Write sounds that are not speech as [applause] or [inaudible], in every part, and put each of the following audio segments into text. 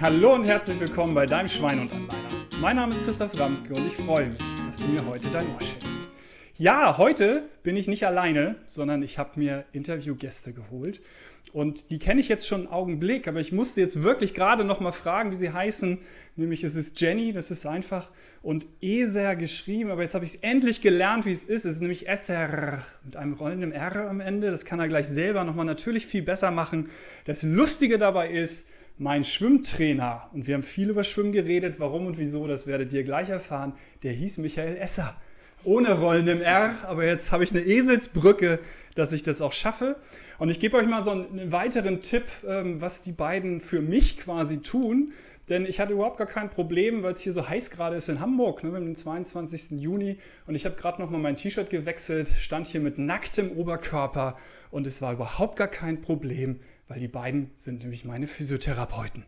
Hallo und herzlich willkommen bei deinem Schwein und Anleiner. Mein Name ist Christoph Ramke und ich freue mich, dass du mir heute dein Ohr schenkst. Ja, heute bin ich nicht alleine, sondern ich habe mir Interviewgäste geholt. Und die kenne ich jetzt schon einen Augenblick, aber ich musste jetzt wirklich gerade noch mal fragen, wie sie heißen. Nämlich es ist Jenny, das ist einfach, und Eser geschrieben, aber jetzt habe ich es endlich gelernt, wie es ist. Es ist nämlich SR mit einem rollenden R am Ende. Das kann er gleich selber nochmal natürlich viel besser machen. Das Lustige dabei ist, mein Schwimmtrainer, und wir haben viel über Schwimmen geredet, warum und wieso, das werdet ihr gleich erfahren, der hieß Michael Esser. Ohne rollendem R, aber jetzt habe ich eine Eselsbrücke, dass ich das auch schaffe. Und ich gebe euch mal so einen weiteren Tipp, ähm, was die beiden für mich quasi tun. Denn ich hatte überhaupt gar kein Problem, weil es hier so heiß gerade ist in Hamburg, ne, mit dem 22. Juni. Und ich habe gerade noch mal mein T-Shirt gewechselt, stand hier mit nacktem Oberkörper und es war überhaupt gar kein Problem, weil die beiden sind nämlich meine Physiotherapeuten.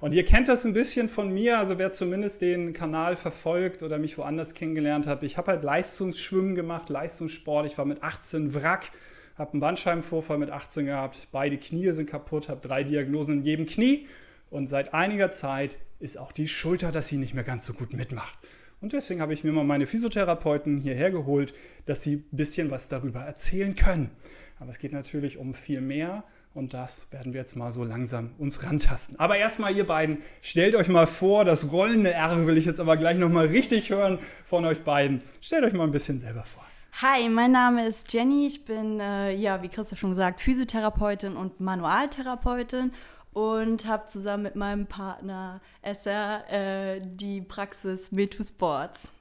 Und ihr kennt das ein bisschen von mir, also wer zumindest den Kanal verfolgt oder mich woanders kennengelernt hat. Ich habe halt Leistungsschwimmen gemacht, Leistungssport. Ich war mit 18 Wrack, habe einen Bandscheibenvorfall mit 18 gehabt, beide Knie sind kaputt, habe drei Diagnosen in jedem Knie. Und seit einiger Zeit ist auch die Schulter, dass sie nicht mehr ganz so gut mitmacht. Und deswegen habe ich mir mal meine Physiotherapeuten hierher geholt, dass sie ein bisschen was darüber erzählen können. Aber es geht natürlich um viel mehr. Und das werden wir jetzt mal so langsam uns rantasten. Aber erstmal, ihr beiden, stellt euch mal vor, das rollende R will ich jetzt aber gleich nochmal richtig hören von euch beiden. Stellt euch mal ein bisschen selber vor. Hi, mein Name ist Jenny. Ich bin, äh, ja, wie Christoph schon gesagt, Physiotherapeutin und Manualtherapeutin und habe zusammen mit meinem Partner SR äh, die Praxis Metu Sports.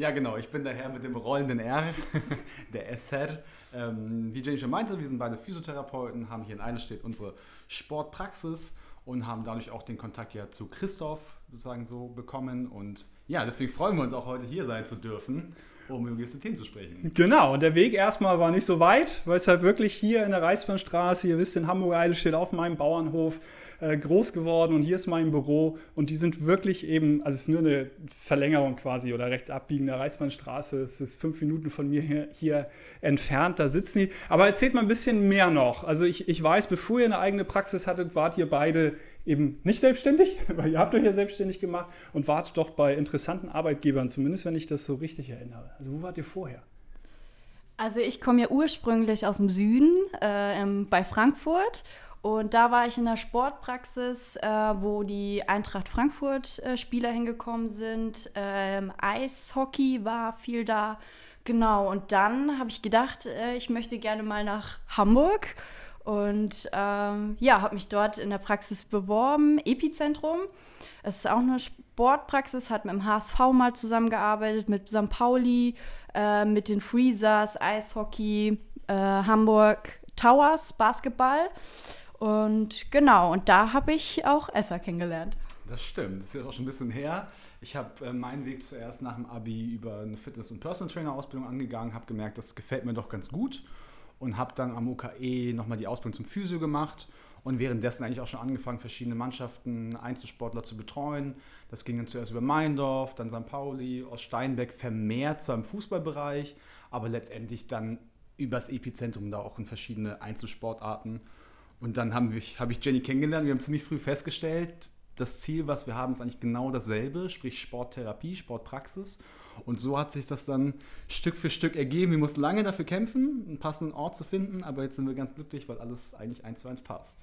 Ja, genau. Ich bin der Herr mit dem rollenden R, [laughs] der SR. Ähm, wie Jenny schon meinte, wir sind beide Physiotherapeuten, haben hier in Eilenstedt unsere Sportpraxis und haben dadurch auch den Kontakt ja zu Christoph sozusagen so bekommen. Und ja, deswegen freuen wir uns auch heute hier sein zu dürfen um über gewisse Themen zu sprechen. Genau, und der Weg erstmal war nicht so weit, weil es halt wirklich hier in der Reichsbahnstraße, ihr wisst, in Hamburg-Eile steht auf meinem Bauernhof äh, groß geworden und hier ist mein Büro und die sind wirklich eben, also es ist nur eine Verlängerung quasi oder rechts abbiegen der Reichsbahnstraße, es ist fünf Minuten von mir hier, hier entfernt, da sitzen die. Aber erzählt mal ein bisschen mehr noch. Also ich, ich weiß, bevor ihr eine eigene Praxis hattet, wart ihr beide eben nicht selbstständig, [laughs] weil ihr habt euch ja selbstständig gemacht und wart doch bei interessanten Arbeitgebern, zumindest wenn ich das so richtig erinnere. Also wo wart ihr vorher? Also ich komme ja ursprünglich aus dem Süden, äh, bei Frankfurt. Und da war ich in der Sportpraxis, äh, wo die Eintracht Frankfurt-Spieler äh, hingekommen sind. Ähm, Eishockey war viel da. Genau, und dann habe ich gedacht, äh, ich möchte gerne mal nach Hamburg und ähm, ja, habe mich dort in der Praxis beworben, Epizentrum. Es ist auch eine Sportpraxis, hat mit dem HSV mal zusammengearbeitet, mit St. Pauli, äh, mit den Freezers, Eishockey, äh, Hamburg Towers, Basketball. Und genau, und da habe ich auch Esser kennengelernt. Das stimmt, das ist auch schon ein bisschen her. Ich habe äh, meinen Weg zuerst nach dem Abi über eine Fitness- und Personal Trainer Ausbildung angegangen, habe gemerkt, das gefällt mir doch ganz gut und habe dann am UKE nochmal die Ausbildung zum Physio gemacht und währenddessen eigentlich auch schon angefangen, verschiedene Mannschaften, Einzelsportler zu betreuen. Das ging dann zuerst über Meindorf, dann St. Pauli, aus Steinbeck, vermehrt zwar im Fußballbereich, aber letztendlich dann übers Epizentrum da auch in verschiedene Einzelsportarten. Und dann habe ich, hab ich Jenny kennengelernt. Wir haben ziemlich früh festgestellt, das Ziel, was wir haben, ist eigentlich genau dasselbe, sprich Sporttherapie, Sportpraxis. Und so hat sich das dann Stück für Stück ergeben. Wir mussten lange dafür kämpfen, einen passenden Ort zu finden, aber jetzt sind wir ganz glücklich, weil alles eigentlich eins zu eins passt.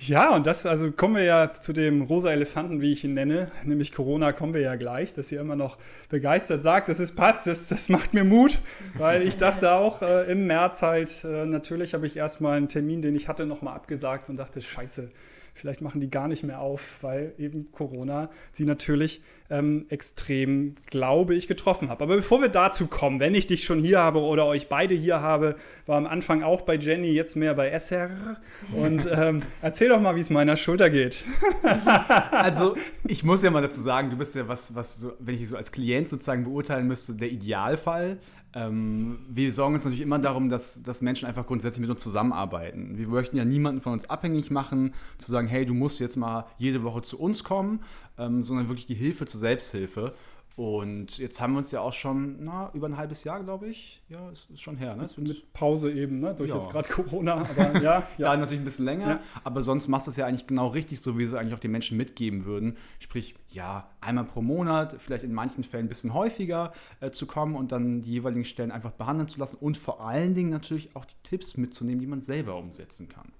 Ja, und das, also kommen wir ja zu dem rosa Elefanten, wie ich ihn nenne, nämlich Corona, kommen wir ja gleich, dass ihr immer noch begeistert sagt, dass es passt, das, das macht mir Mut, weil ich dachte auch äh, im März halt, äh, natürlich habe ich erstmal einen Termin, den ich hatte, nochmal abgesagt und dachte, scheiße, Vielleicht machen die gar nicht mehr auf, weil eben Corona sie natürlich ähm, extrem, glaube ich, getroffen hat. Aber bevor wir dazu kommen, wenn ich dich schon hier habe oder euch beide hier habe, war am Anfang auch bei Jenny, jetzt mehr bei SR. Und [laughs] ähm, erzähl doch mal, wie es meiner Schulter geht. [laughs] also, ich muss ja mal dazu sagen, du bist ja was, was so, wenn ich so als Klient sozusagen beurteilen müsste, der Idealfall. Ähm, wir sorgen uns natürlich immer darum, dass, dass Menschen einfach grundsätzlich mit uns zusammenarbeiten. Wir möchten ja niemanden von uns abhängig machen, zu sagen, hey, du musst jetzt mal jede Woche zu uns kommen, ähm, sondern wirklich die Hilfe zur Selbsthilfe. Und jetzt haben wir uns ja auch schon na, über ein halbes Jahr, glaube ich. Ja, ist, ist schon her. Ne? Mit Pause eben, ne? durch ja. jetzt gerade Corona. Aber ja, [laughs] ja. da natürlich ein bisschen länger. Ja. Aber sonst machst du es ja eigentlich genau richtig, so wie sie eigentlich auch den Menschen mitgeben würden. Sprich, ja, einmal pro Monat, vielleicht in manchen Fällen ein bisschen häufiger äh, zu kommen und dann die jeweiligen Stellen einfach behandeln zu lassen und vor allen Dingen natürlich auch die Tipps mitzunehmen, die man selber umsetzen kann.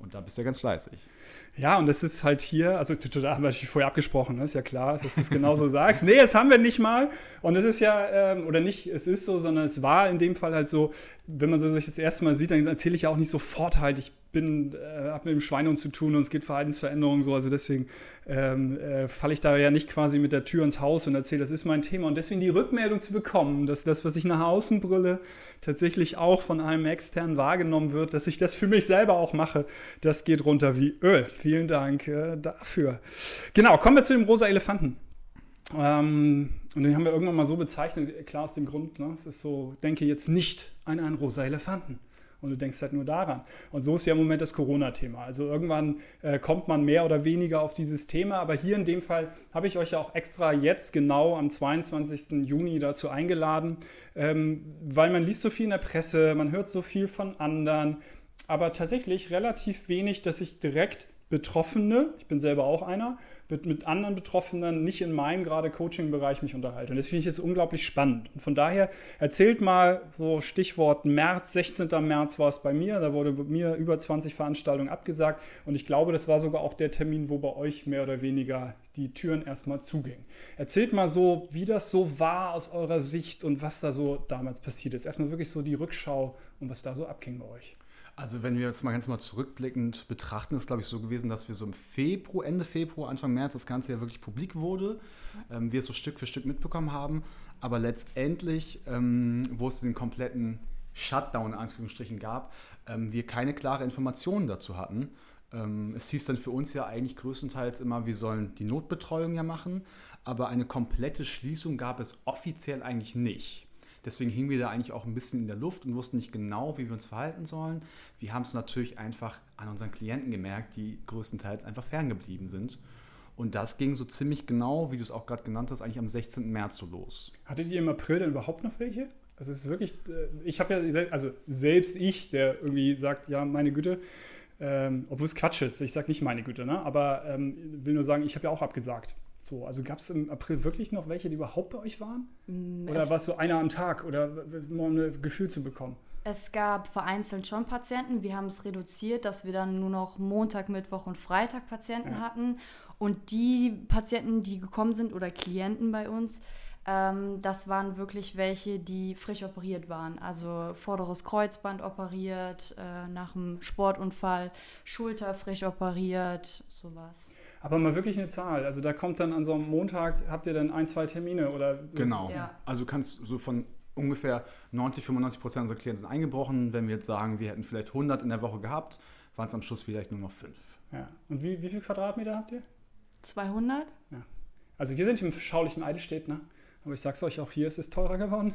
Und da bist du ja ganz fleißig. Ja, und das ist halt hier, also da haben wir vorher abgesprochen, ne? ist ja klar, dass du es genauso sagst. Nee, das haben wir nicht mal. Und es ist ja, ähm, oder nicht, es ist so, sondern es war in dem Fall halt so, wenn man so sich das erste Mal sieht, dann erzähle ich ja auch nicht sofort halt, ich bin, äh, habe mit dem Schweinehund zu tun und es geht Verhaltensveränderungen so. Also deswegen ähm, äh, falle ich da ja nicht quasi mit der Tür ins Haus und erzähle, das ist mein Thema. Und deswegen die Rückmeldung zu bekommen, dass das, was ich nach außen brülle, tatsächlich auch von einem externen wahrgenommen wird, dass ich das für mich selber auch mache, das geht runter wie Öl. Vielen Dank äh, dafür. Genau, kommen wir zu dem rosa Elefanten. Ähm, und den haben wir irgendwann mal so bezeichnet, klar aus dem Grund, ne? es ist so, denke jetzt nicht an einen rosa Elefanten und du denkst halt nur daran. Und so ist ja im Moment das Corona-Thema. Also irgendwann äh, kommt man mehr oder weniger auf dieses Thema, aber hier in dem Fall habe ich euch ja auch extra jetzt genau am 22. Juni dazu eingeladen, ähm, weil man liest so viel in der Presse, man hört so viel von anderen, aber tatsächlich relativ wenig, dass ich direkt Betroffene, ich bin selber auch einer, mit, mit anderen Betroffenen nicht in meinem gerade Coaching-Bereich mich unterhalte. Und das finde ich jetzt unglaublich spannend. Und von daher erzählt mal so Stichwort März, 16. März war es bei mir, da wurde bei mir über 20 Veranstaltungen abgesagt und ich glaube, das war sogar auch der Termin, wo bei euch mehr oder weniger die Türen erstmal zugingen. Erzählt mal so, wie das so war aus eurer Sicht und was da so damals passiert ist. Erstmal wirklich so die Rückschau und was da so abging bei euch. Also wenn wir jetzt mal ganz mal zurückblickend betrachten, ist glaube ich so gewesen, dass wir so im Februar, Ende Februar, Anfang März das Ganze ja wirklich publik wurde, ähm, wir es so Stück für Stück mitbekommen haben, aber letztendlich, ähm, wo es den kompletten Shutdown in Anführungsstrichen gab, ähm, wir keine klare Informationen dazu hatten. Ähm, es hieß dann für uns ja eigentlich größtenteils immer, wir sollen die Notbetreuung ja machen, aber eine komplette Schließung gab es offiziell eigentlich nicht. Deswegen hingen wir da eigentlich auch ein bisschen in der Luft und wussten nicht genau, wie wir uns verhalten sollen. Wir haben es natürlich einfach an unseren Klienten gemerkt, die größtenteils einfach ferngeblieben sind. Und das ging so ziemlich genau, wie du es auch gerade genannt hast, eigentlich am 16. März so los. Hattet ihr im April denn überhaupt noch welche? Also es ist wirklich, äh, ich habe ja, also selbst ich, der irgendwie sagt, ja, meine Güte, ähm, obwohl es Quatsch ist, ich sage nicht meine Güte, ne? aber ähm, will nur sagen, ich habe ja auch abgesagt. So, also gab es im April wirklich noch welche, die überhaupt bei euch waren? Mm, oder war es so einer am Tag oder nur um ein Gefühl zu bekommen? Es gab vereinzelt schon Patienten. Wir haben es reduziert, dass wir dann nur noch Montag, Mittwoch und Freitag Patienten ja. hatten. Und die Patienten, die gekommen sind oder Klienten bei uns, ähm, das waren wirklich welche, die frisch operiert waren. Also vorderes Kreuzband operiert, äh, nach einem Sportunfall, Schulter frisch operiert, sowas. Aber mal wirklich eine Zahl. Also da kommt dann an so einem Montag, habt ihr dann ein, zwei Termine oder so? Genau. Ja. Also kannst so von ungefähr 90, 95 Prozent unserer Klienten sind eingebrochen. Wenn wir jetzt sagen, wir hätten vielleicht 100 in der Woche gehabt, waren es am Schluss vielleicht nur noch fünf. Ja. Und wie, wie viel Quadratmeter habt ihr? 200. Ja. Also wir sind im schaulichen Eidelstedt, ne? Aber ich sag's euch, auch hier ist es teurer geworden.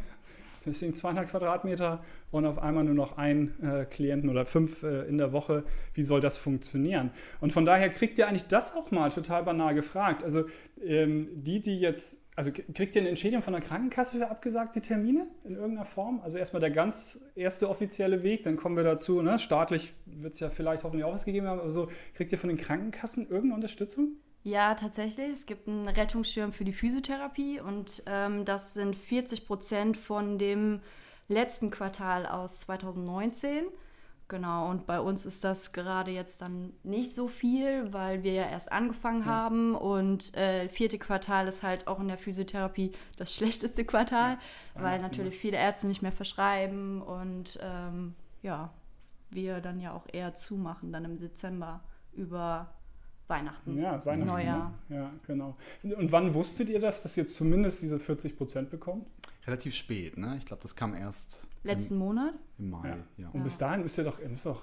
Deswegen 200 Quadratmeter und auf einmal nur noch ein äh, Klienten oder fünf äh, in der Woche. Wie soll das funktionieren? Und von daher kriegt ihr eigentlich das auch mal total banal gefragt. Also ähm, die, die jetzt, also kriegt ihr eine Entschädigung von der Krankenkasse für abgesagte Termine in irgendeiner Form? Also erstmal der ganz erste offizielle Weg, dann kommen wir dazu, ne? staatlich wird es ja vielleicht hoffentlich auch was gegeben haben, aber so, kriegt ihr von den Krankenkassen irgendeine Unterstützung? Ja, tatsächlich. Es gibt einen Rettungsschirm für die Physiotherapie und ähm, das sind 40 Prozent von dem letzten Quartal aus 2019. Genau, und bei uns ist das gerade jetzt dann nicht so viel, weil wir ja erst angefangen ja. haben und äh, vierte Quartal ist halt auch in der Physiotherapie das [laughs] schlechteste Quartal, ja. weil natürlich viele Ärzte nicht mehr verschreiben und ähm, ja, wir dann ja auch eher zumachen dann im Dezember über Weihnachten. Ja, Weihnachten. Neujahr. Ne? Ja, genau. Und wann wusstet ihr das, dass ihr zumindest diese 40 Prozent bekommt? Relativ spät, ne? Ich glaube, das kam erst. Letzten im, Monat? Im Mai, ja. ja. Und bis dahin müsst ihr doch, müsst doch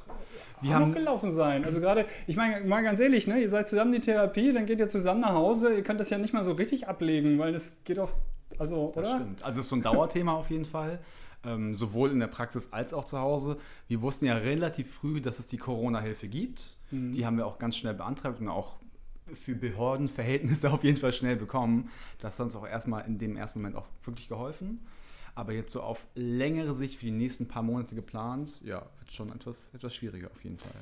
wir haben gelaufen sein. Also gerade, ich meine, mal ganz ehrlich, ne? Ihr seid zusammen die Therapie, dann geht ihr zusammen nach Hause. Ihr könnt das ja nicht mal so richtig ablegen, weil das geht doch, also, das oder? Stimmt. Also es ist so ein Dauerthema auf jeden Fall. Ähm, sowohl in der Praxis als auch zu Hause. Wir wussten ja relativ früh, dass es die Corona-Hilfe gibt. Mhm. Die haben wir auch ganz schnell beantragt und auch für Behördenverhältnisse [laughs] auf jeden Fall schnell bekommen. Das hat uns auch erstmal in dem ersten Moment auch wirklich geholfen. Aber jetzt so auf längere Sicht für die nächsten paar Monate geplant, ja, wird schon etwas, etwas schwieriger auf jeden Fall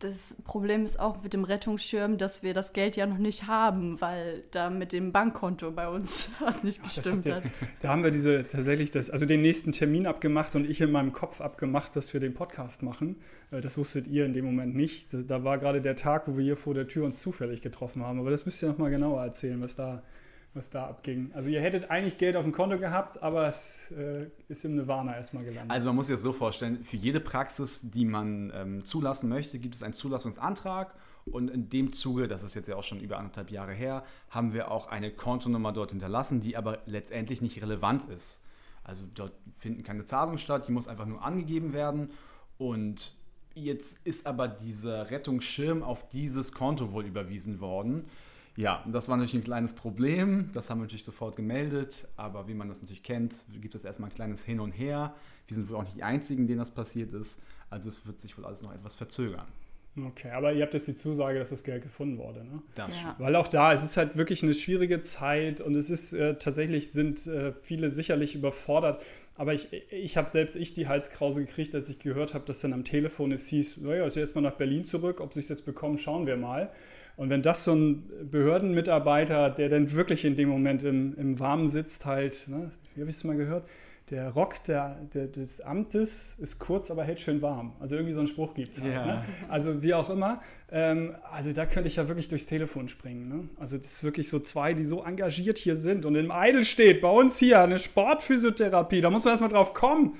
das Problem ist auch mit dem Rettungsschirm, dass wir das Geld ja noch nicht haben, weil da mit dem Bankkonto bei uns [laughs] was nicht gestimmt hat. Ja, [laughs] da haben wir diese tatsächlich das, also den nächsten Termin abgemacht und ich in meinem Kopf abgemacht, dass wir den Podcast machen. Äh, das wusstet ihr in dem Moment nicht. Da war gerade der Tag, wo wir hier vor der Tür uns zufällig getroffen haben. Aber das müsst ihr noch mal genauer erzählen, was da was da abging. Also ihr hättet eigentlich Geld auf dem Konto gehabt, aber es äh, ist im Nirvana erstmal gelandet. Also man muss sich das so vorstellen, für jede Praxis, die man ähm, zulassen möchte, gibt es einen Zulassungsantrag und in dem Zuge, das ist jetzt ja auch schon über anderthalb Jahre her, haben wir auch eine Kontonummer dort hinterlassen, die aber letztendlich nicht relevant ist. Also dort finden keine Zahlungen statt, die muss einfach nur angegeben werden und jetzt ist aber dieser Rettungsschirm auf dieses Konto wohl überwiesen worden. Ja, das war natürlich ein kleines Problem. Das haben wir natürlich sofort gemeldet. Aber wie man das natürlich kennt, gibt es erstmal ein kleines Hin und Her. Wir sind wohl auch nicht die Einzigen, denen das passiert ist. Also es wird sich wohl alles noch etwas verzögern. Okay, aber ihr habt jetzt die Zusage, dass das Geld gefunden wurde, ne? Das ja. Weil auch da, es ist halt wirklich eine schwierige Zeit und es ist äh, tatsächlich, sind äh, viele sicherlich überfordert. Aber ich, ich habe selbst ich die Halskrause gekriegt, als ich gehört habe, dass dann am Telefon es hieß, naja, ist jetzt mal nach Berlin zurück, ob sie es jetzt bekommen, schauen wir mal. Und wenn das so ein Behördenmitarbeiter, der dann wirklich in dem Moment im, im Warmen sitzt, halt, ne, wie habe ich es mal gehört, der Rock der, der, des Amtes ist kurz, aber hält schön warm. Also irgendwie so einen Spruch gibt es halt. Ja. Ne? Also wie auch immer. Ähm, also da könnte ich ja wirklich durchs Telefon springen. Ne? Also das ist wirklich so zwei, die so engagiert hier sind. Und im Eidel steht bei uns hier eine Sportphysiotherapie. Da muss man erstmal drauf kommen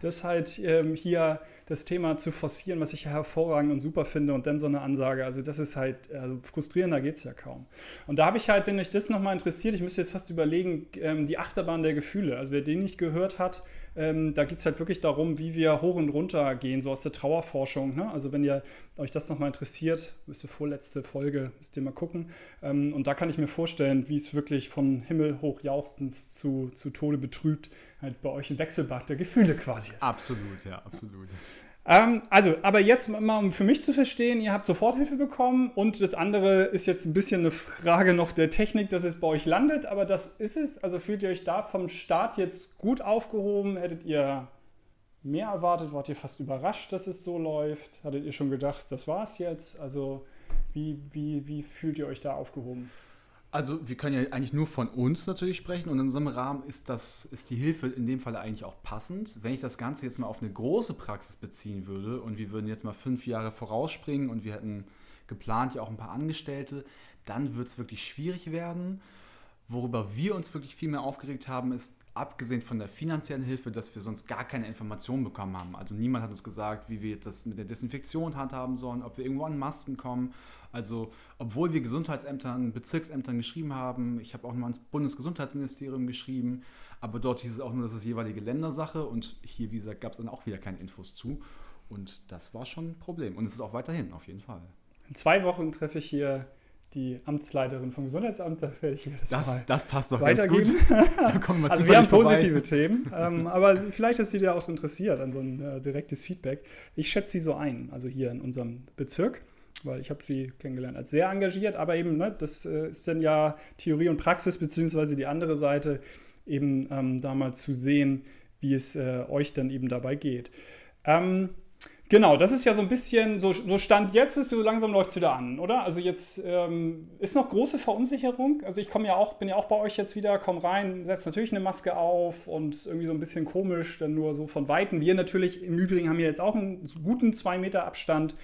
das halt ähm, hier das Thema zu forcieren, was ich hervorragend und super finde und dann so eine Ansage. Also das ist halt, also frustrierender geht es ja kaum. Und da habe ich halt, wenn euch das nochmal interessiert, ich müsste jetzt fast überlegen, ähm, die Achterbahn der Gefühle. Also wer den nicht gehört hat, ähm, da geht es halt wirklich darum, wie wir hoch und runter gehen, so aus der Trauerforschung. Ne? Also wenn ihr euch das nochmal interessiert, müsst ihr vorletzte Folge, müsst ihr mal gucken. Ähm, und da kann ich mir vorstellen, wie es wirklich von Himmel hoch jauchzend zu, zu Tode betrübt halt bei euch ein Wechselbad der Gefühle quasi ist. Absolut, ja, absolut. Ähm, also, aber jetzt mal, um für mich zu verstehen, ihr habt Soforthilfe bekommen und das andere ist jetzt ein bisschen eine Frage noch der Technik, dass es bei euch landet, aber das ist es. Also fühlt ihr euch da vom Start jetzt gut aufgehoben? Hättet ihr mehr erwartet? Wart ihr fast überrascht, dass es so läuft? Hattet ihr schon gedacht, das war's jetzt? Also, wie, wie, wie fühlt ihr euch da aufgehoben? Also wir können ja eigentlich nur von uns natürlich sprechen und in unserem Rahmen ist, das, ist die Hilfe in dem Fall eigentlich auch passend. Wenn ich das Ganze jetzt mal auf eine große Praxis beziehen würde und wir würden jetzt mal fünf Jahre vorausspringen und wir hätten geplant ja auch ein paar Angestellte, dann wird es wirklich schwierig werden. Worüber wir uns wirklich viel mehr aufgeregt haben, ist, abgesehen von der finanziellen Hilfe, dass wir sonst gar keine Informationen bekommen haben. Also niemand hat uns gesagt, wie wir das mit der Desinfektion handhaben sollen, ob wir irgendwo an Masken kommen. Also obwohl wir Gesundheitsämtern, Bezirksämtern geschrieben haben, ich habe auch mal ans Bundesgesundheitsministerium geschrieben, aber dort hieß es auch nur, das ist jeweilige Ländersache und hier, wie gesagt, gab es dann auch wieder keine Infos zu. Und das war schon ein Problem. Und es ist auch weiterhin, auf jeden Fall. In zwei Wochen treffe ich hier die Amtsleiterin vom Gesundheitsamt, da werde ich mir das, das mal Das passt doch weitergeben. ganz gut. [laughs] Da kommen wir also wir haben positive Themen, ähm, aber vielleicht ist sie dir auch interessiert an so ein äh, direktes Feedback. Ich schätze sie so ein, also hier in unserem Bezirk, weil ich habe sie kennengelernt als sehr engagiert, aber eben, ne, das äh, ist dann ja Theorie und Praxis, beziehungsweise die andere Seite, eben ähm, da mal zu sehen, wie es äh, euch dann eben dabei geht. Ähm, Genau, das ist ja so ein bisschen, so, so Stand jetzt ist, so langsam läuft es wieder an, oder? Also jetzt ähm, ist noch große Verunsicherung. Also ich komme ja auch, bin ja auch bei euch jetzt wieder, komme rein, setze natürlich eine Maske auf und irgendwie so ein bisschen komisch, dann nur so von Weitem. Wir natürlich im Übrigen haben hier jetzt auch einen guten zwei Meter Abstand,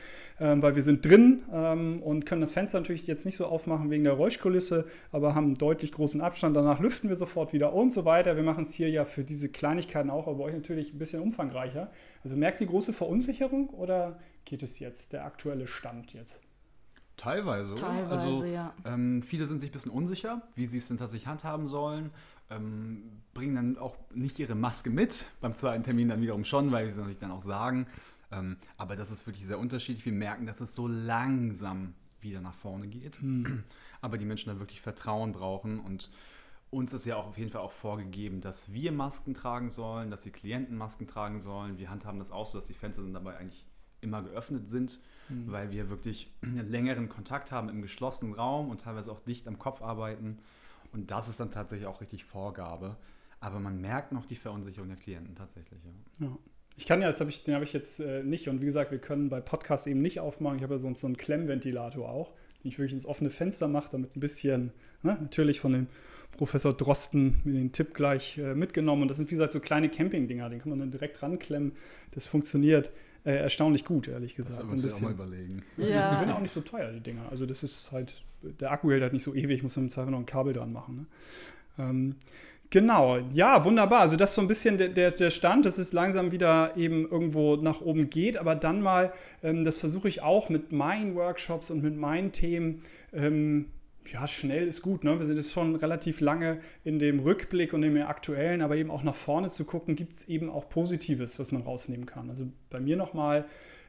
ähm, weil wir sind drin ähm, und können das Fenster natürlich jetzt nicht so aufmachen wegen der Räuschkulisse, aber haben einen deutlich großen Abstand. Danach lüften wir sofort wieder und so weiter. Wir machen es hier ja für diese Kleinigkeiten auch, aber bei euch natürlich ein bisschen umfangreicher. Also merkt die große Verunsicherung oder geht es jetzt, der aktuelle Stand jetzt? Teilweise. Teilweise, also, ja. Ähm, viele sind sich ein bisschen unsicher, wie sie es denn tatsächlich handhaben sollen. Ähm, bringen dann auch nicht ihre Maske mit. Beim zweiten Termin dann wiederum schon, weil sie natürlich dann auch sagen. Ähm, aber das ist wirklich sehr unterschiedlich. Wir merken, dass es so langsam wieder nach vorne geht. Hm. [clears throat] Aber die Menschen da wirklich Vertrauen brauchen und uns ist ja auch auf jeden Fall auch vorgegeben, dass wir Masken tragen sollen, dass die Klienten Masken tragen sollen. Wir handhaben das auch so, dass die Fenster dann dabei eigentlich immer geöffnet sind, mhm. weil wir wirklich [clears throat] einen längeren Kontakt haben im geschlossenen Raum und teilweise auch dicht am Kopf arbeiten. Und das ist dann tatsächlich auch richtig Vorgabe. Aber man merkt noch die Verunsicherung der Klienten tatsächlich. Ja. ja. Ich kann ja, jetzt hab ich, den habe ich jetzt äh, nicht. Und wie gesagt, wir können bei Podcasts eben nicht aufmachen. Ich habe ja so, so einen Klemmventilator auch, den ich wirklich ins offene Fenster mache, damit ein bisschen, ne, natürlich von dem Professor Drosten mir den Tipp gleich äh, mitgenommen. Und das sind, wie gesagt, so kleine Campingdinger, den kann man dann direkt ranklemmen. Das funktioniert äh, erstaunlich gut, ehrlich gesagt. Das müssen wir auch mal überlegen. Ja. Die sind auch nicht so teuer, die Dinger. Also das ist halt, der Akku hält halt nicht so ewig, ich muss im Zweifel noch ein Kabel dran machen. Ne? Ähm, Genau, ja, wunderbar. Also das ist so ein bisschen der, der, der Stand, dass es langsam wieder eben irgendwo nach oben geht, aber dann mal, ähm, das versuche ich auch mit meinen Workshops und mit meinen Themen. Ähm, ja, schnell ist gut. Ne? Wir sind jetzt schon relativ lange in dem Rückblick und dem aktuellen, aber eben auch nach vorne zu gucken, gibt es eben auch Positives, was man rausnehmen kann. Also bei mir nochmal,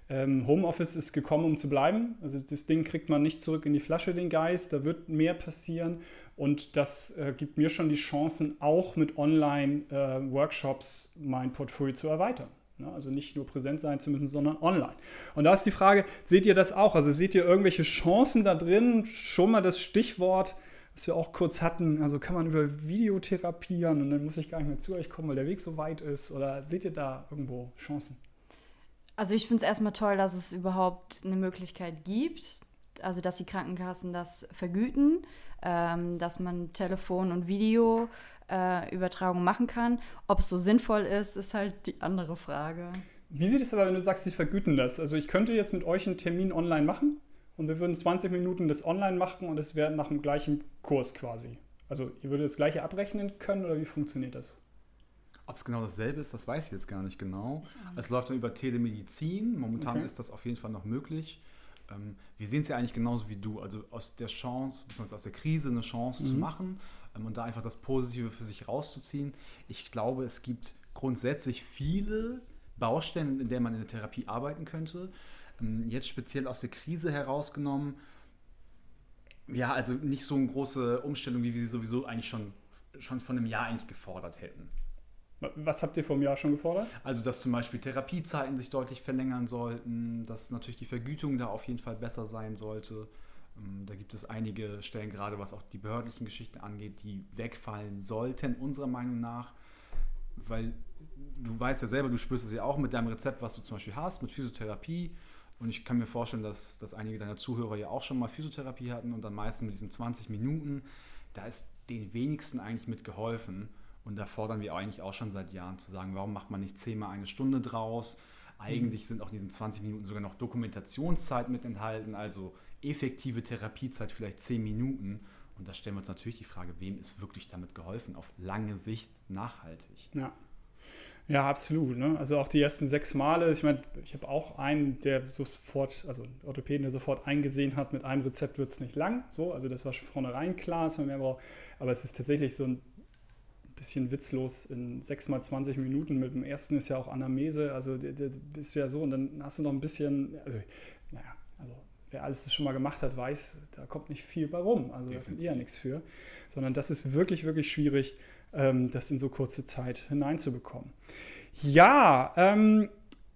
ähm, Homeoffice ist gekommen, um zu bleiben. Also das Ding kriegt man nicht zurück in die Flasche, den Geist. Da wird mehr passieren. Und das äh, gibt mir schon die Chancen, auch mit Online-Workshops äh, mein Portfolio zu erweitern. Ne? Also nicht nur präsent sein zu müssen, sondern online. Und da ist die Frage, seht ihr das auch? Also seht ihr irgendwelche Chancen da drin? Schon mal das Stichwort, was wir auch kurz hatten, also kann man über Video therapieren und dann muss ich gar nicht mehr zu euch kommen, weil der Weg so weit ist. Oder seht ihr da irgendwo Chancen? Also ich finde es erstmal toll, dass es überhaupt eine Möglichkeit gibt, also dass die Krankenkassen das vergüten ähm, dass man Telefon- und Videoübertragung äh, machen kann. Ob es so sinnvoll ist, ist halt die andere Frage. Wie sieht es aber, wenn du sagst, sie vergüten das? Also ich könnte jetzt mit euch einen Termin online machen und wir würden 20 Minuten das online machen und es wäre nach dem gleichen Kurs quasi. Also ihr würdet das gleiche abrechnen können oder wie funktioniert das? Ob es genau dasselbe ist, das weiß ich jetzt gar nicht genau. Es läuft dann über Telemedizin. Momentan okay. ist das auf jeden Fall noch möglich. Ähm, wir sehen es ja eigentlich genauso wie du, also aus der Chance, beziehungsweise aus der Krise eine Chance mhm. zu machen ähm, und da einfach das Positive für sich rauszuziehen. Ich glaube, es gibt grundsätzlich viele Baustellen, in denen man in der Therapie arbeiten könnte. Ähm, jetzt speziell aus der Krise herausgenommen, ja, also nicht so eine große Umstellung, wie wir sie sowieso eigentlich schon, schon von einem Jahr eigentlich gefordert hätten. Was habt ihr vom Jahr schon gefordert? Also, dass zum Beispiel Therapiezeiten sich deutlich verlängern sollten, dass natürlich die Vergütung da auf jeden Fall besser sein sollte. Ähm, da gibt es einige Stellen, gerade was auch die behördlichen Geschichten angeht, die wegfallen sollten, unserer Meinung nach. Weil du weißt ja selber, du spürst es ja auch mit deinem Rezept, was du zum Beispiel hast, mit Physiotherapie. Und ich kann mir vorstellen, dass, dass einige deiner Zuhörer ja auch schon mal Physiotherapie hatten und dann meistens mit diesen 20 Minuten, da ist den wenigsten eigentlich mit geholfen. Und da fordern wir eigentlich auch schon seit Jahren zu sagen, warum macht man nicht zehnmal eine Stunde draus? Eigentlich sind auch in diesen 20 Minuten sogar noch Dokumentationszeit mit enthalten, also effektive Therapiezeit vielleicht 10 Minuten. Und da stellen wir uns natürlich die Frage, wem ist wirklich damit geholfen, auf lange Sicht nachhaltig? Ja. Ja, absolut. Ne? Also auch die ersten sechs Male, ich meine, ich habe auch einen, der sofort, also Orthopäden, der sofort eingesehen hat, mit einem Rezept wird es nicht lang. So, also das war schon vornherein klar, aber es ist tatsächlich so ein bisschen witzlos in 6 mal 20 Minuten. Mit dem ersten ist ja auch Anamese, also der, der bist ja so und dann hast du noch ein bisschen, also naja, also wer alles das schon mal gemacht hat, weiß, da kommt nicht viel bei rum. Also Definitiv. da kommt eher nichts für. Sondern das ist wirklich, wirklich schwierig, ähm, das in so kurze Zeit hineinzubekommen. Ja, ähm,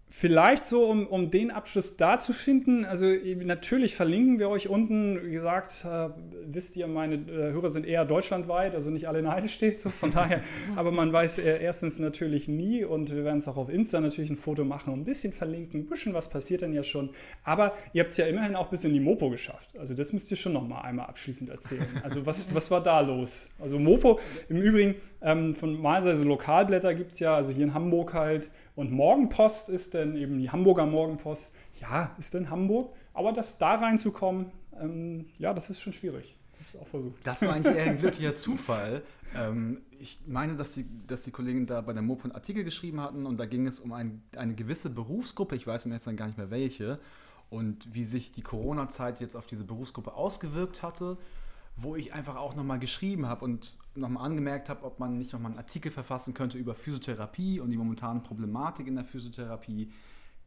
Vielleicht so, um, um den Abschluss da zu finden. Also natürlich verlinken wir euch unten. Wie gesagt, äh, wisst ihr, meine äh, Hörer sind eher deutschlandweit, also nicht alle in Heide steht so. Von daher, [laughs] aber man weiß äh, erstens natürlich nie und wir werden es auch auf Insta natürlich ein Foto machen und ein bisschen verlinken. Ein bisschen was passiert denn ja schon. Aber ihr habt es ja immerhin auch bis in die Mopo geschafft. Also das müsst ihr schon noch mal einmal abschließend erzählen. Also was, [laughs] was war da los? Also Mopo, im Übrigen, ähm, von Malseise Lokalblätter gibt es ja, also hier in Hamburg halt und Morgenpost ist dann eben die Hamburger Morgenpost. Ja, ist denn Hamburg. Aber das da reinzukommen, ähm, ja, das ist schon schwierig. Das, auch versucht. das war eigentlich eher ein [laughs] glücklicher Zufall. Ähm, ich meine, dass die, dass die Kollegen da bei der Mopo einen Artikel geschrieben hatten und da ging es um ein, eine gewisse Berufsgruppe, ich weiß mir jetzt dann gar nicht mehr welche, und wie sich die Corona-Zeit jetzt auf diese Berufsgruppe ausgewirkt hatte wo ich einfach auch nochmal geschrieben habe und nochmal angemerkt habe, ob man nicht nochmal einen Artikel verfassen könnte über Physiotherapie und die momentane Problematik in der Physiotherapie,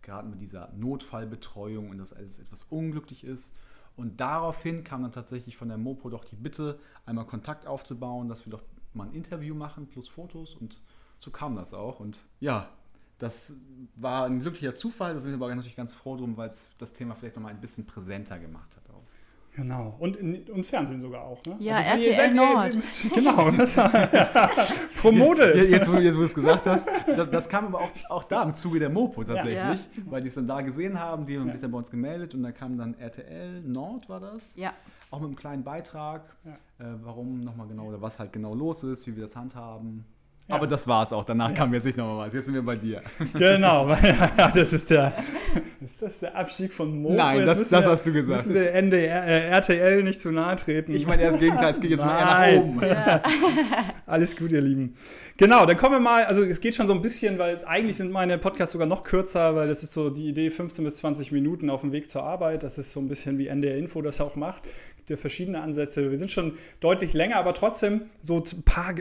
gerade mit dieser Notfallbetreuung und dass alles etwas unglücklich ist. Und daraufhin kam dann tatsächlich von der Mopo doch die Bitte, einmal Kontakt aufzubauen, dass wir doch mal ein Interview machen plus Fotos und so kam das auch. Und ja, das war ein glücklicher Zufall, da sind wir aber natürlich ganz froh drum, weil es das Thema vielleicht nochmal ein bisschen präsenter gemacht hat. Genau, und, und Fernsehen sogar auch, ne? Ja, also, RTL Nord. [laughs] genau, das war, ja, [laughs] promotet. Jetzt, wo, jetzt, wo du es gesagt hast, das, das, kam aber auch, auch da im Zuge der Mopo tatsächlich, ja, ja. weil die es dann da gesehen haben, die haben sich dann bei uns gemeldet und dann kam dann RTL Nord, war das? Ja. Auch mit einem kleinen Beitrag, äh, warum nochmal genau oder was halt genau los ist, wie wir das handhaben. Ja. Aber das war es auch. Danach ja. kam jetzt nicht nochmal was. Jetzt sind wir bei dir. [laughs] Genau. [laughs] das ist der, ist das der Abstieg von Mo. Nein, das, das wir, hast du gesagt. Müssen wir NDR, äh, RTL nicht zu nahe treten. Ich meine, das Gegenteil. Es geht jetzt mal eher nach oben. Ja. [laughs] Alles gut, ihr Lieben. Genau, dann kommen wir mal. Also, es geht schon so ein bisschen, weil es, eigentlich sind meine Podcasts sogar noch kürzer, weil das ist so die Idee 15 bis 20 Minuten auf dem Weg zur Arbeit. Das ist so ein bisschen wie NDR Info das auch macht ja verschiedene Ansätze. Wir sind schon deutlich länger, aber trotzdem so ein paar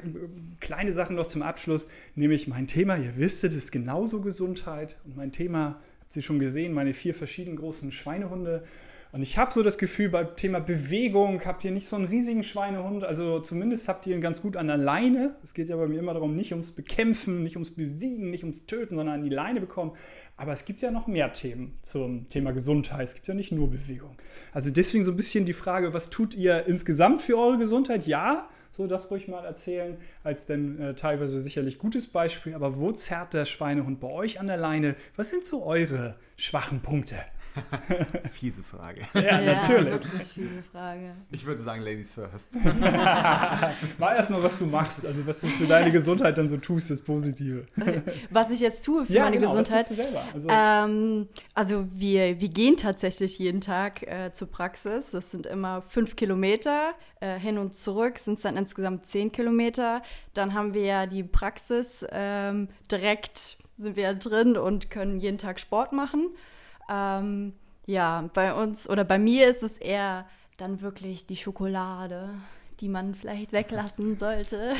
kleine Sachen noch zum Abschluss. Nämlich mein Thema, ihr wisst es, ist genauso Gesundheit. Und mein Thema, habt ihr schon gesehen, meine vier verschiedenen großen Schweinehunde. Und ich habe so das Gefühl, beim Thema Bewegung habt ihr nicht so einen riesigen Schweinehund. Also zumindest habt ihr ihn ganz gut an der Leine. Es geht ja bei mir immer darum, nicht ums Bekämpfen, nicht ums Besiegen, nicht ums Töten, sondern an die Leine bekommen. Aber es gibt ja noch mehr Themen zum Thema Gesundheit. Es gibt ja nicht nur Bewegung. Also deswegen so ein bisschen die Frage, was tut ihr insgesamt für eure Gesundheit? Ja, so das ruhig mal erzählen, als denn äh, teilweise sicherlich gutes Beispiel. Aber wo zerrt der Schweinehund bei euch an der Leine? Was sind so eure schwachen Punkte? [laughs] fiese Frage. Ja, ja, natürlich. Wirklich fiese Frage. Ich würde sagen, Ladies first. [laughs] Mal erstmal, was du machst, also was du für deine Gesundheit dann so tust, das Positive. Was ich jetzt tue für ja, meine genau, Gesundheit. Was tust du selber? Also, ähm, also wir, wir gehen tatsächlich jeden Tag äh, zur Praxis. Das sind immer fünf Kilometer. Äh, hin und zurück sind es dann insgesamt zehn Kilometer. Dann haben wir ja die Praxis ähm, direkt sind wir drin und können jeden Tag Sport machen. Ähm, ja, bei uns oder bei mir ist es eher dann wirklich die Schokolade die man vielleicht weglassen sollte. [laughs]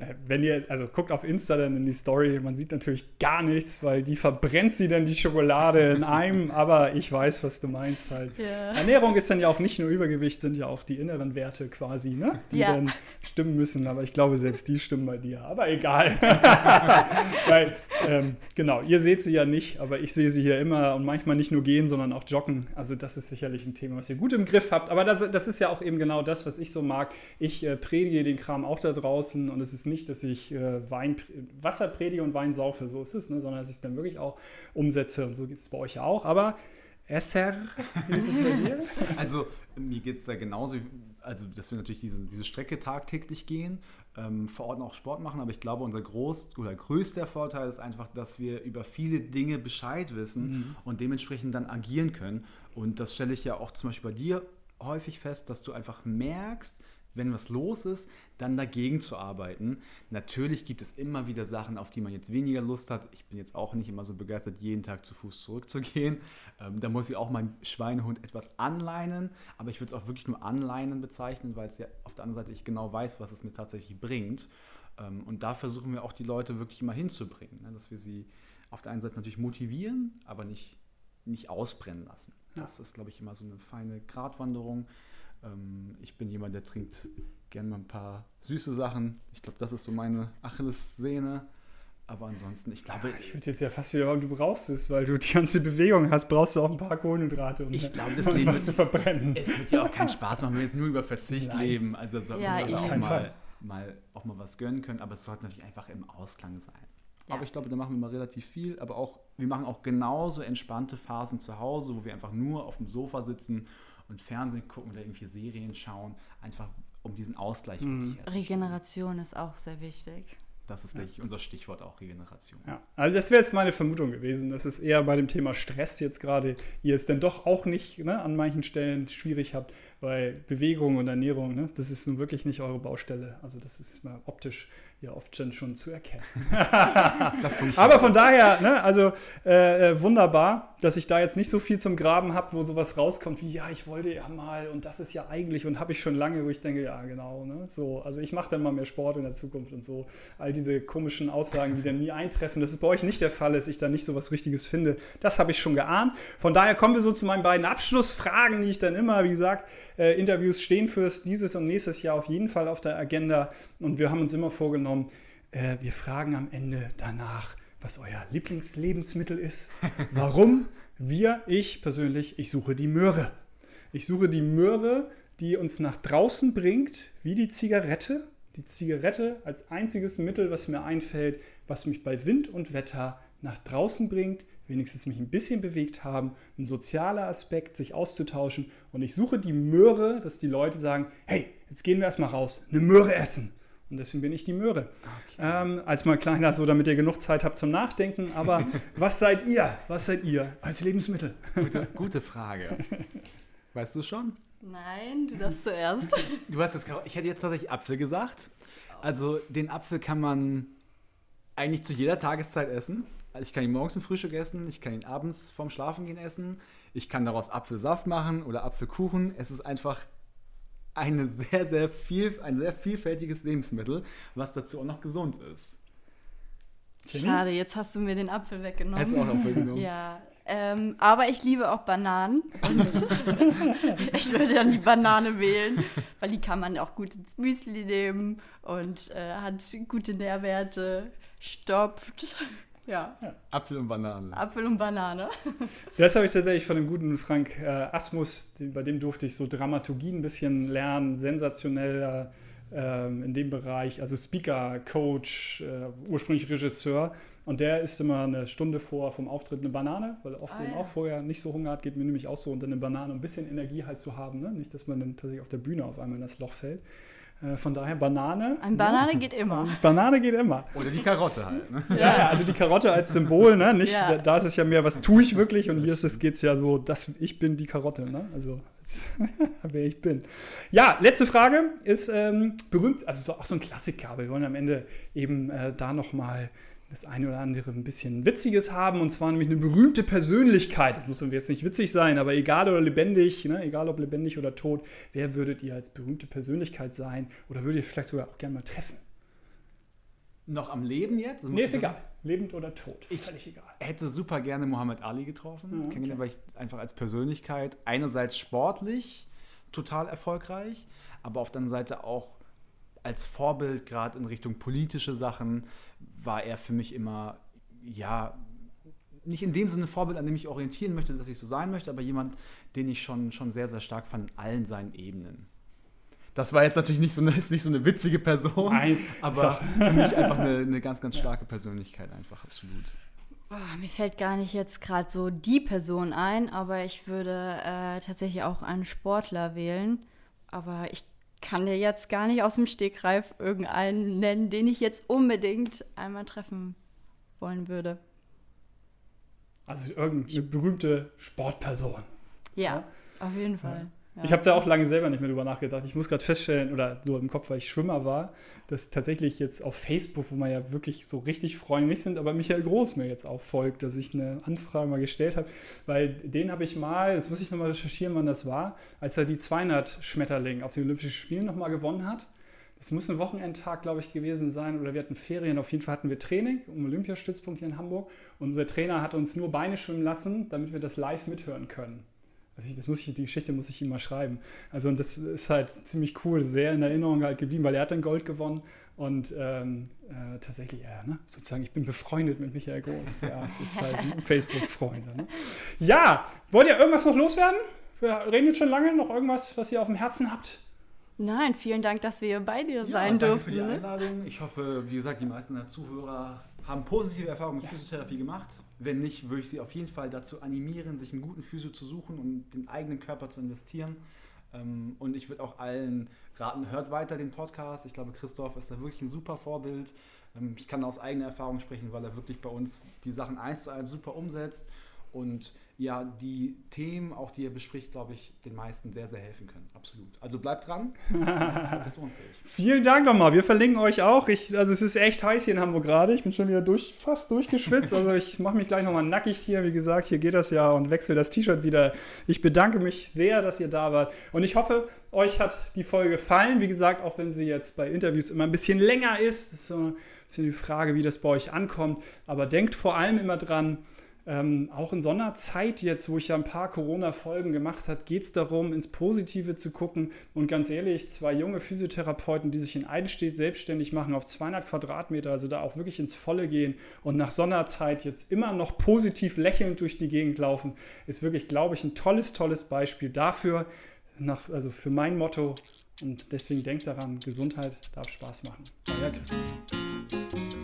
Äh, wenn ihr, also guckt auf Insta dann in die Story, man sieht natürlich gar nichts, weil die verbrennt sie dann die Schokolade in einem, [laughs] aber ich weiß, was du meinst halt. Ja. Ernährung ist dann ja auch nicht nur Übergewicht, sind ja auch die inneren Werte quasi, ne? Die ja. dann stimmen müssen, aber ich glaube, selbst die stimmen bei dir, aber egal. [laughs] weil, ähm, genau, ihr seht sie ja nicht, aber ich sehe sie hier immer und manchmal nicht nur gehen, sondern auch joggen. Also das ist sicherlich ein Thema, was ihr gut im Griff habt, aber das, das ist ja auch eben eben genau das, was ich so mag. Ich äh, predige den Kram auch da draußen und es ist nicht, dass ich äh, Wein, Wasser predige und Wein saufe, so ist es, ne? sondern dass ich es dann wirklich auch umsetze und so geht es bei euch ja auch. Aber Esser, wie ist es bei dir? [laughs] Also mir geht es da genauso, also dass wir natürlich diese, diese Strecke tagtäglich gehen, ähm, vor Ort auch Sport machen, aber ich glaube, unser groß oder größter Vorteil ist einfach, dass wir über viele Dinge Bescheid wissen mhm. und dementsprechend dann agieren können. Und das stelle ich ja auch zum Beispiel bei dir häufig fest, dass du einfach merkst, wenn was los ist, dann dagegen zu arbeiten. Natürlich gibt es immer wieder Sachen, auf die man jetzt weniger Lust hat. Ich bin jetzt auch nicht immer so begeistert, jeden Tag zu Fuß zurückzugehen. [laughs] Ähm, da muss ich auch meinen Schweinehund etwas anleinen, aber ich würde es auch wirklich nur anleinen bezeichnen, weil es ja auf der anderen Seite ich genau weiß, was es mir tatsächlich bringt. Ähm, und da versuchen wir auch die Leute wirklich immer hinzubringen, ne? dass wir sie auf der einen Seite natürlich motivieren, aber nicht, nicht ausbrennen lassen. Das ist, glaube ich, immer so eine feine Gratwanderung. Ähm, ich bin jemand, der trinkt gerne mal ein paar süße Sachen. Ich glaube, das ist so meine Achillessehne. Aber ansonsten, ich glaube. Ich würde jetzt ja fast wieder, du brauchst es, weil du die ganze Bewegung hast, brauchst du auch ein paar Kohlenhydrate, um ich glaube, das um Leben was zu verbrennen. Es wird ja auch keinen Spaß machen, wenn wir jetzt nur über Verzicht Nein. leben. Also sollten ja, wir auch mal, mal, auch mal was gönnen können, aber es sollte natürlich einfach im Ausklang sein. Ja. Aber ich glaube, da machen wir mal relativ viel, aber auch, wir machen auch genauso entspannte Phasen zu Hause, wo wir einfach nur auf dem Sofa sitzen und Fernsehen gucken oder irgendwie Serien schauen, einfach um diesen Ausgleich mhm. Regeneration ist auch sehr wichtig. Das ist ja. unser Stichwort auch Regeneration. Ja, also das wäre jetzt meine Vermutung gewesen, dass es eher bei dem Thema Stress jetzt gerade ihr es dann doch auch nicht ne, an manchen Stellen schwierig habt, weil Bewegung und Ernährung, ne, das ist nun wirklich nicht eure Baustelle. Also das ist mal optisch ja oft schon zu erkennen. [laughs] Aber von daher, ne, also äh, äh, wunderbar, dass ich da jetzt nicht so viel zum Graben habe, wo sowas rauskommt wie, ja, ich wollte ja mal und das ist ja eigentlich und habe ich schon lange, wo ich denke, ja, genau. Ne, so, also ich mache dann mal mehr Sport in der Zukunft und so. All diese komischen Aussagen, die dann nie eintreffen, dass es bei euch nicht der Fall ist, ich da nicht so was Richtiges finde, das habe ich schon geahnt. Von daher kommen wir so zu meinen beiden Abschlussfragen, die ich dann immer, wie gesagt, äh, Interviews stehen fürs dieses und nächstes Jahr auf jeden Fall auf der Agenda und wir haben uns immer vorgenommen, Äh, wir fragen am Ende danach, was euer Lieblingslebensmittel ist. [laughs] Warum? Wir, ich persönlich, ich suche die Möhre. Ich suche die Möhre, die uns nach draußen bringt, wie die Zigarette. Die Zigarette als einziges Mittel, was mir einfällt, was mich bei Wind und Wetter nach draußen bringt, wenigstens mich ein bisschen bewegt haben, ein sozialer Aspekt, sich auszutauschen. Und ich suche die Möhre, dass die Leute sagen, hey, jetzt gehen wir erstmal raus, eine Möhre essen. Und deswegen bin ich die Möhre. Okay. Ähm, als mal kleiner, so damit ihr genug Zeit habt zum Nachdenken. Aber [laughs] was seid ihr? Was seid ihr als Lebensmittel? Gute, [laughs] gute Frage. Weißt du schon? Nein, du darfst zuerst. [laughs] Du hast jetzt, ich hätte jetzt tatsächlich Apfel gesagt. Also den Apfel kann man eigentlich zu jeder Tageszeit essen. Ich kann ihn morgens im Frühstück essen, ich kann ihn abends vorm Schlafengehen essen, ich kann daraus Apfelsaft machen oder Apfelkuchen. Es ist einfach eine sehr, sehr viel, ein sehr vielfältiges Lebensmittel, was dazu auch noch gesund ist. Schade, jetzt hast du mir den Apfel weggenommen. Hast du auch Apfel genommen? [laughs] ja. Ähm, aber ich liebe auch Bananen und [laughs] ich würde dann die Banane wählen, weil die kann man auch gut ins Müsli nehmen und äh, hat gute Nährwerte, stopft. Ja. ja. Apfel und Banane. Apfel und Banane. [laughs] Das habe ich tatsächlich von dem guten Frank äh, Asmus, den, bei dem durfte ich so Dramaturgie ein bisschen lernen, sensationell äh, in dem Bereich, also Speaker, Coach, äh, ursprünglich Regisseur. Und der isst immer eine Stunde vor vom Auftritt eine Banane, weil er oft ah, eben ja. auch vorher nicht so Hunger hat, geht mir nämlich auch so, und dann eine Banane, um ein bisschen Energie halt zu haben. Ne? Nicht, dass man dann tatsächlich auf der Bühne auf einmal in das Loch fällt. Äh, von daher Banane. Ein Banane ja. geht immer. Banane geht immer. Oder die Karotte halt. Ne? Ja, also die Karotte als Symbol, ne? Nicht, ja. da, da, ist es ja mehr, was tue ich wirklich und hier geht es ja so, dass ich bin die Karotte, ne? Also [laughs] wer ich bin. Ja, letzte Frage ist ähm, berühmt, also auch so ein Klassiker. Wir wollen am Ende eben äh, da nochmal das eine oder andere ein bisschen Witziges haben, und zwar nämlich eine berühmte Persönlichkeit. Das muss jetzt nicht witzig sein, aber egal oder lebendig, ne, egal ob lebendig oder tot, wer würdet ihr als berühmte Persönlichkeit sein oder würdet ihr vielleicht sogar auch gerne mal treffen? Noch am Leben jetzt? Nee, ist egal. Lebend oder tot. Ich Völlig egal. hätte super gerne Muhammad Ali getroffen. Ja, okay. Kennengelernt, weil ich einfach als Persönlichkeit einerseits sportlich total erfolgreich, aber auf der anderen Seite auch als Vorbild, gerade in Richtung politische Sachen, war er für mich immer, ja, nicht in dem Sinne Vorbild, an dem ich orientieren möchte, dass ich so sein möchte, aber jemand, den ich schon, schon sehr, sehr stark fand in allen seinen Ebenen. Das war jetzt natürlich nicht so eine, ist nicht so eine witzige Person, Nein, aber für mich einfach eine, eine ganz, ganz starke Persönlichkeit, einfach absolut. Oh, mir fällt gar nicht jetzt gerade so die Person ein, aber ich würde äh, tatsächlich auch einen Sportler wählen. Aber ich kann dir jetzt gar nicht aus dem Stegreif irgendeinen nennen, den ich jetzt unbedingt einmal treffen wollen würde. Also irgendeine berühmte Sportperson. Ja, ja? auf jeden Fall. Ja. Ich habe da auch lange selber nicht mehr drüber nachgedacht. Ich muss gerade feststellen, oder nur im Kopf, weil ich Schwimmer war, dass tatsächlich jetzt auf Facebook, wo man ja wirklich so richtig freundlich sind, aber Michael Groß mir jetzt auch folgt, dass ich eine Anfrage mal gestellt habe, weil den habe ich mal, jetzt muss ich nochmal recherchieren, wann das war, als er die 200 Schmetterling auf den Olympischen Spielen nochmal gewonnen hat. Das muss ein Wochenendtag, glaube ich, gewesen sein oder wir hatten Ferien. Auf jeden Fall hatten wir Training im Olympiastützpunkt hier in Hamburg. Und unser Trainer hat uns nur Beine schwimmen lassen, damit wir das live mithören können. Also ich, das muss ich, die Geschichte muss ich ihm mal schreiben. Also und das ist halt ziemlich cool, sehr in Erinnerung halt geblieben, weil er hat dann Gold gewonnen und ähm, äh, tatsächlich, ja, ne, sozusagen, ich bin befreundet mit Michael Groß. Ja, es ist halt ein [laughs] Facebook-Freund. Ne? Ja, wollt ihr irgendwas noch loswerden? Wir reden jetzt schon lange. Noch irgendwas, was ihr auf dem Herzen habt? Nein, vielen Dank, dass wir bei dir ja, sein danke durften. Für die ne? Einladung. Ich hoffe, wie gesagt, die meisten der Zuhörer haben positive Erfahrungen mit ja. Physiotherapie gemacht. Wenn nicht, würde ich sie auf jeden Fall dazu animieren, sich einen guten Physio zu suchen und den eigenen Körper zu investieren. Ähm, und ich würde auch allen raten, hört weiter den Podcast. Ich glaube, Christoph ist da wirklich ein super Vorbild. Ähm, ich kann aus eigener Erfahrung sprechen, weil er wirklich bei uns die Sachen eins zu eins super umsetzt und ja, die Themen, auch die er bespricht, glaube ich, den meisten sehr, sehr helfen können. Absolut. Also bleibt dran. [laughs] das lohnt sich. Vielen Dank nochmal. Wir verlinken euch auch. Ich, also es ist echt heiß hier in Hamburg gerade. Ich bin schon wieder durch, fast durchgeschwitzt. Also ich mache mich gleich nochmal nackig hier. Wie gesagt, hier geht das ja und wechsle das T-Shirt wieder. Ich bedanke mich sehr, dass ihr da wart. Und ich hoffe, euch hat die Folge gefallen. Wie gesagt, auch wenn sie jetzt bei Interviews immer ein bisschen länger ist. Das ist so ein bisschen die Frage, wie das bei euch ankommt. Aber denkt vor allem immer dran, ähm, auch in so einer Zeit jetzt, wo ich ja ein paar Corona-Folgen gemacht habe, geht es darum, ins Positive zu gucken. Und ganz ehrlich, zwei junge Physiotherapeuten, die sich in Eidenstedt selbstständig machen auf 200 Quadratmeter, also da auch wirklich ins Volle gehen und nach so einer Zeit jetzt immer noch positiv lächelnd durch die Gegend laufen, ist wirklich, glaube ich, ein tolles, tolles Beispiel dafür, nach, also für mein Motto. Und deswegen denkt daran, Gesundheit darf Spaß machen. Euer Christian.